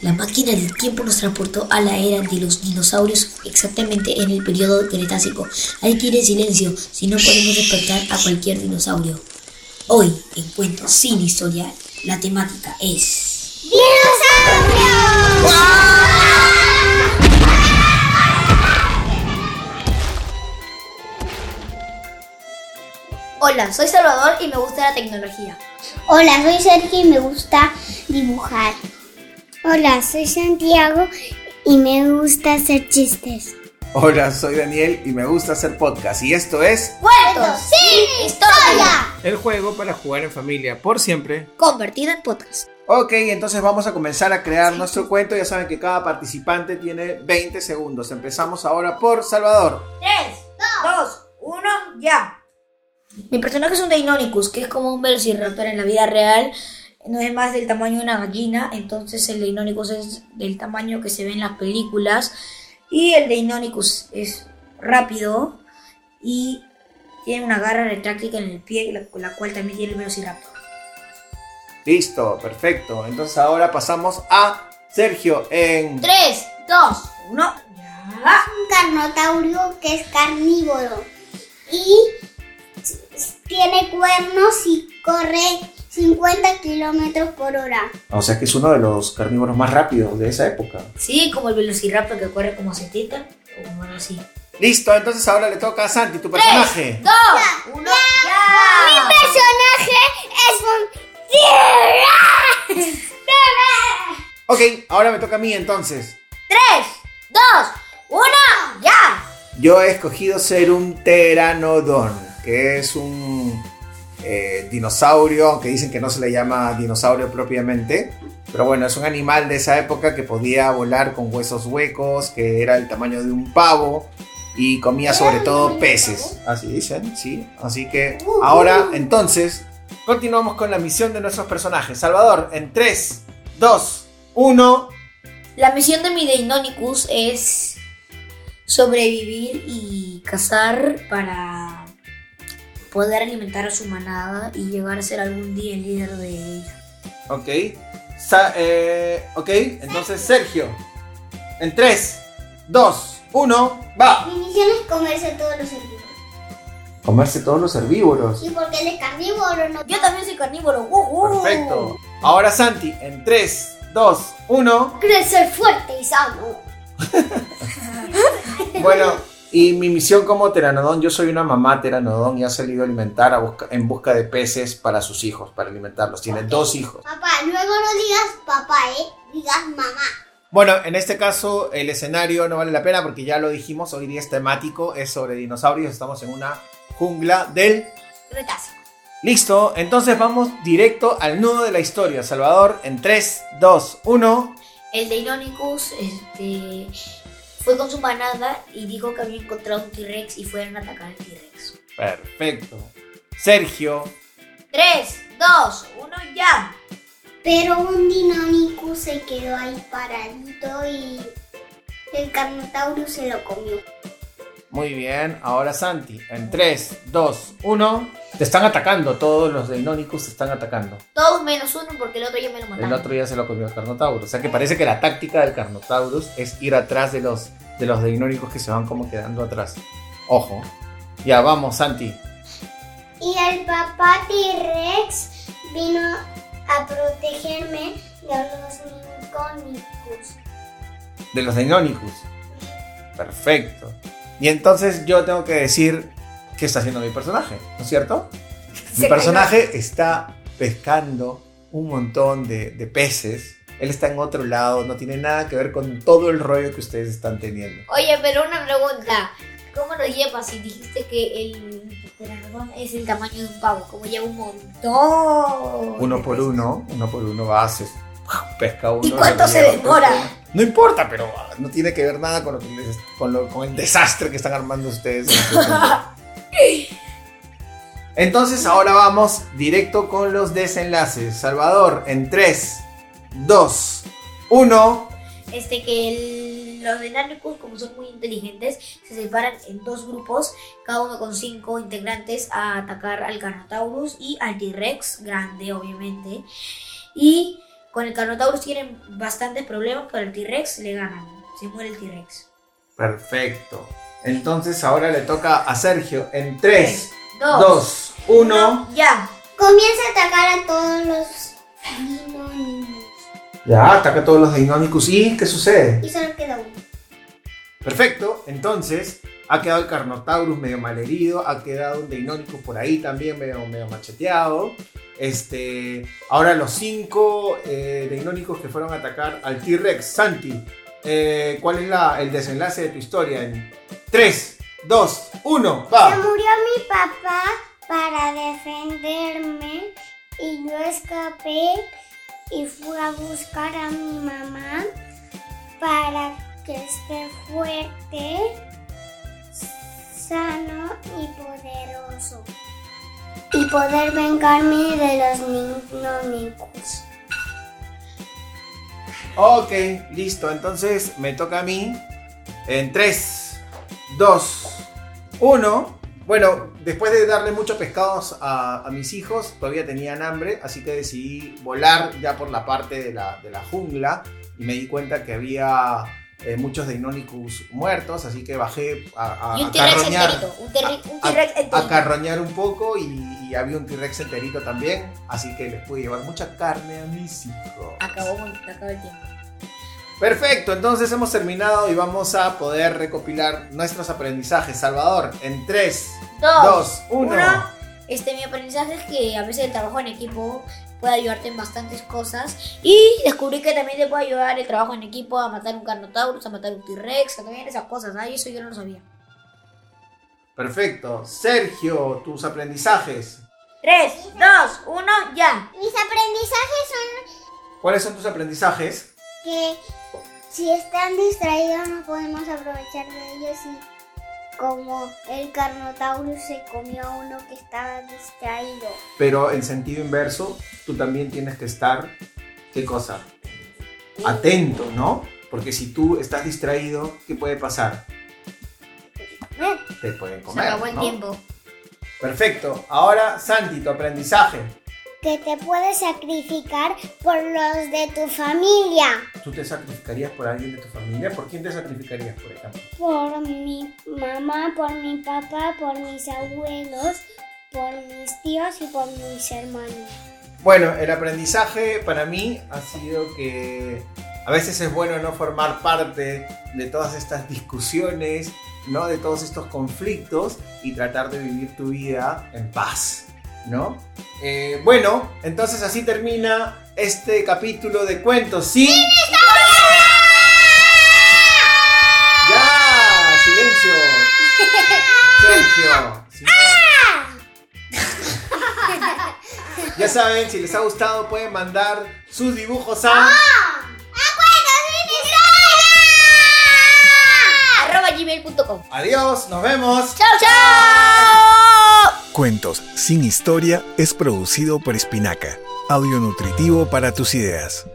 La máquina del tiempo nos transportó a la era de los dinosaurios exactamente en el periodo Cretácico. Hay que ir en silencio, si no podemos despertar a cualquier dinosaurio. Hoy, en Cuentos sin Historia, la temática es... Hola, soy Salvador y me gusta la tecnología. Hola, soy Sergio y me gusta dibujar. Hola, soy Santiago y me gusta hacer chistes. Hola, soy Daniel y me gusta hacer podcast. Y esto es ¡Cuentos sin historia! el juego para jugar en familia por siempre. Convertido en podcast. Ok, entonces vamos a comenzar a crear nuestro cuento. Ya saben que cada participante tiene 20 segundos. Empezamos ahora por Salvador. 3, 2, 1, ya. Mi personaje es un Deinonychus, que es como un velociraptor en la vida real. No es más del tamaño de una gallina, entonces el Deinonychus es del tamaño que se ve en las películas. Y el Deinonychus es rápido y tiene una garra retráctica en el pie, la, con la cual también tiene el velociraptor. Listo, perfecto. Entonces ahora pasamos a Sergio en 3, 2, 1, ya. Un carnotaurio que es carnívoro y tiene cuernos y corre 50 kilómetros por hora. O sea que es uno de los carnívoros más rápidos de esa época. Sí, como el velociraptor que corre como setita o como algo así. Listo, entonces ahora le toca a Santi, tu personaje. 2, 1, ya. Mi personaje es un Ok, ahora me toca a mí entonces. 3, 2, 1, ya. Yo he escogido ser un pteranodón, que es un eh, dinosaurio, aunque dicen que no se le llama dinosaurio propiamente. Pero bueno, es un animal de esa época que podía volar con huesos huecos, que era el tamaño de un pavo y comía sobre todo peces. Así dicen, sí. Así que ahora, entonces, continuamos con la misión de nuestros personajes. Salvador, en 3, 2, 1. La misión de mi Deinonychus es sobrevivir y cazar para poder alimentar a su manada y llegar a ser algún día el líder de ella. Ok. Sa- eh, ok, entonces Sergio. En 3, 2, 1, va. Mi misión es comerse todos los herbívoros. Comerse todos los herbívoros. Y porque él es carnívoro, no Yo también soy carnívoro. ¡Woohoo! Perfecto. Ahora Santi, en 3, 2, 1. crecer fuerte y sano. Bueno, y mi misión como teranodón, yo soy una mamá teranodón y ha salido a alimentar a busca- en busca de peces para sus hijos, para alimentarlos. Tiene dos hijos. Papá, luego no digas papá, ¿eh? Digas mamá. Bueno, en este caso el escenario no vale la pena porque ya lo dijimos, hoy día es temático, es sobre dinosaurios, estamos en una jungla del... Cretácico. Listo, entonces vamos directo al nudo de la historia. Salvador, en 3, 2, 1. El Deinonychus este, fue con su manada y dijo que había encontrado un T-Rex y fueron a atacar al T-Rex. Perfecto. Sergio, 3, 2, 1, ya. Pero un Deinonychus se quedó ahí paradito y el Carnotaurus se lo comió. muy bien. Ahora Santi, en 3, 2, 1. Te están atacando, todos los Deinonychus te están atacando. Todos menos uno porque el otro ya me lo El mataron. otro ya se lo comió el Carnotaurus. O sea que parece que la táctica del Carnotaurus es ir atrás de los, de los Deinonychus que se van como quedando atrás. Ojo. Ya, vamos, Santi. Y el papá T-Rex vino a protegerme de los Micónicos. De los Deinonychus. Perfecto. Y entonces yo tengo que decir qué está haciendo mi personaje, ¿no es cierto? Mi personaje está pescando un montón de, de peces. Él está en otro lado, no tiene nada que ver con todo el rollo que ustedes están teniendo. Oye, pero una pregunta. ¿Cómo lo llevas si dijiste que el pteranodón es el tamaño de un pavo? Como lleva un montón. Uno por uno, uno por uno va, se pesca uno. ¿Y cuánto se demora? No importa, pero no tiene que ver nada con, lo que les- con, lo- con el desastre que están armando ustedes. Entonces ahora vamos directo con los desenlaces. Salvador, en 3, 2, 1. Este que el- los Deinonychus, como son muy inteligentes, se separan en dos grupos, cada uno con cinco integrantes, a atacar al Carnotaurus y al T-Rex, grande obviamente. Y Con el Carnotaurus tienen bastantes problemas, pero el T-Rex le ganan. Se muere el T-Rex. Perfecto. Entonces ahora le toca a Sergio en 3, dos, 2, 1. Ya. Comienza a atacar a todos los Deinonychus. Ya, ataca a todos los Deinonychus. ¿Y qué sucede? Y solo queda uno. Perfecto. Entonces ha quedado el Carnotaurus medio malherido. Ha quedado un Deinonychus por ahí también medio, medio macheteado. Este, ahora los cinco eh, Deinonychus que fueron a atacar al T-Rex. Santi, eh, ¿cuál es la- el desenlace de tu historia? En 3, 2, 1, Se va. murió mi papá para defenderme y yo escapé y fui a buscar a mi mamá para que esté fuerte, sano y poderoso. Y poder vengarme de los Deinonychus. Ok, listo. Entonces me toca a mí. En 3, 2, 1. Bueno, después de darle muchos pescados a, a mis hijos, todavía tenían hambre, así que decidí volar ya por la parte de la, de la jungla y me di cuenta que había eh, muchos Deinonychus muertos, así que bajé a, a, Y un a carroñar, enterito. Un a- carroñar un poco y, y había un T-Rex enterito también, así que les pude llevar mucha carne a mis hijos. Acabó, acabó el tiempo. Perfecto, entonces hemos terminado y vamos a poder recopilar nuestros aprendizajes. Salvador, en 3, Dos, 2, 1. uno. Este, mi aprendizaje es que a veces el trabajo en equipo puede ayudarte en bastantes cosas. Y descubrí que también te puede ayudar el trabajo en equipo a matar un Carnotaurus, a matar un T-Rex, a también esas cosas. ¿ah? Y eso yo no lo sabía. Perfecto. Sergio, tus aprendizajes. 3, 2, 1, ya. Mis aprendizajes son ¿Cuáles son tus aprendizajes? que si están distraídos no podemos aprovechar de ellos y como el Carnotaurus se comió a uno que estaba distraído. Pero en sentido inverso, tú también tienes que estar, ¿qué cosa? Atento, ¿no? Porque si tú estás distraído, ¿qué puede pasar? Te pueden Se comer. acabó el ¿no? tiempo. Perfecto. Ahora, Santi, tu aprendizaje. Que te puedes sacrificar por los de tu familia. ¿Tú te sacrificarías por alguien de tu familia? ¿Por quién te sacrificarías, por ejemplo? Por mi mamá, por mi papá, por mis abuelos, por mis tíos y por mis hermanos. Bueno, el aprendizaje para mí ha sido que a veces es bueno no formar parte de todas estas discusiones, ¿no? De todos estos conflictos y tratar de vivir tu vida en paz, ¿no? Eh, bueno, entonces así termina este capítulo de cuentos sin... ¡Ya! ¡Silencio! Sergio. si no- Ya saben, si les ha gustado pueden mandar sus dibujos a... Arroba gmail.com. Adiós, nos vemos. ¡Chao, chao! Cuentos sin historia es producido por Espinaca, audio nutritivo para tus ideas.